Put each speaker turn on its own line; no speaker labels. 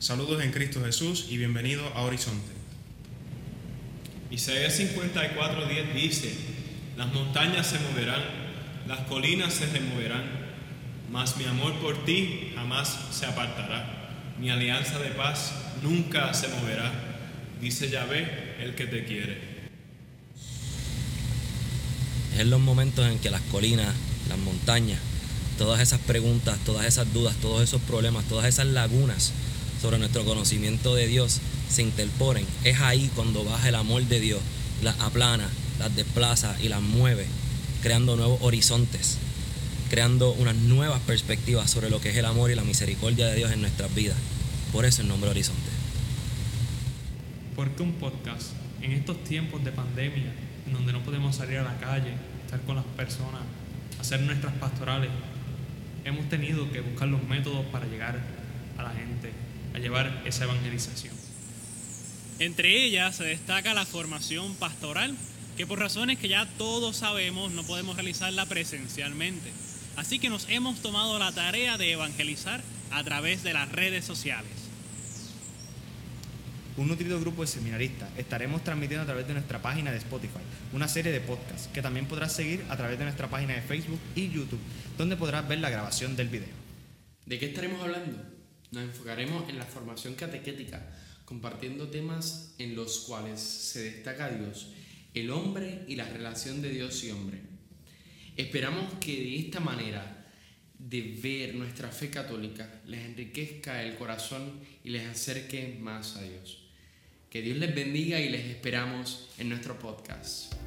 Saludos en Cristo Jesús y bienvenido a Horizonte.
Isaías 54:10 dice, las montañas se moverán, las colinas se removerán, mas mi amor por ti jamás se apartará, mi alianza de paz nunca se moverá, dice Yahvé, el que te quiere.
Es en los momentos en que las colinas, las montañas, todas esas preguntas, todas esas dudas, todos esos problemas, todas esas lagunas sobre nuestro conocimiento de Dios se interponen. Es ahí cuando baja el amor de Dios, las aplana, las desplaza y las mueve, creando nuevos horizontes, creando unas nuevas perspectivas sobre lo que es el amor y la misericordia de Dios en nuestras vidas. Por eso el nombre Horizonte.
¿Por qué un podcast? En estos tiempos de pandemia, en donde no podemos salir a la calle, estar con las personas, hacer nuestras pastorales, hemos tenido que buscar los métodos para llegar a la gente, a llevar esa evangelización.
Entre ellas se destaca la formación pastoral, que por razones que ya todos sabemos no podemos realizarla presencialmente. Así que nos hemos tomado la tarea de evangelizar a través de las redes sociales.
Un nutrido grupo de seminaristas estaremos transmitiendo a través de nuestra página de Spotify una serie de podcasts que también podrás seguir a través de nuestra página de Facebook y YouTube, donde podrás ver la grabación del video.
¿De qué estaremos hablando? Nos enfocaremos en la formación catequética, compartiendo temas en los cuales se destaca Dios, el hombre y la relación de Dios y hombre. Esperamos que de esta manera de ver nuestra fe católica les enriquezca el corazón y les acerque más a Dios. Que Dios les bendiga y les esperamos en nuestro podcast.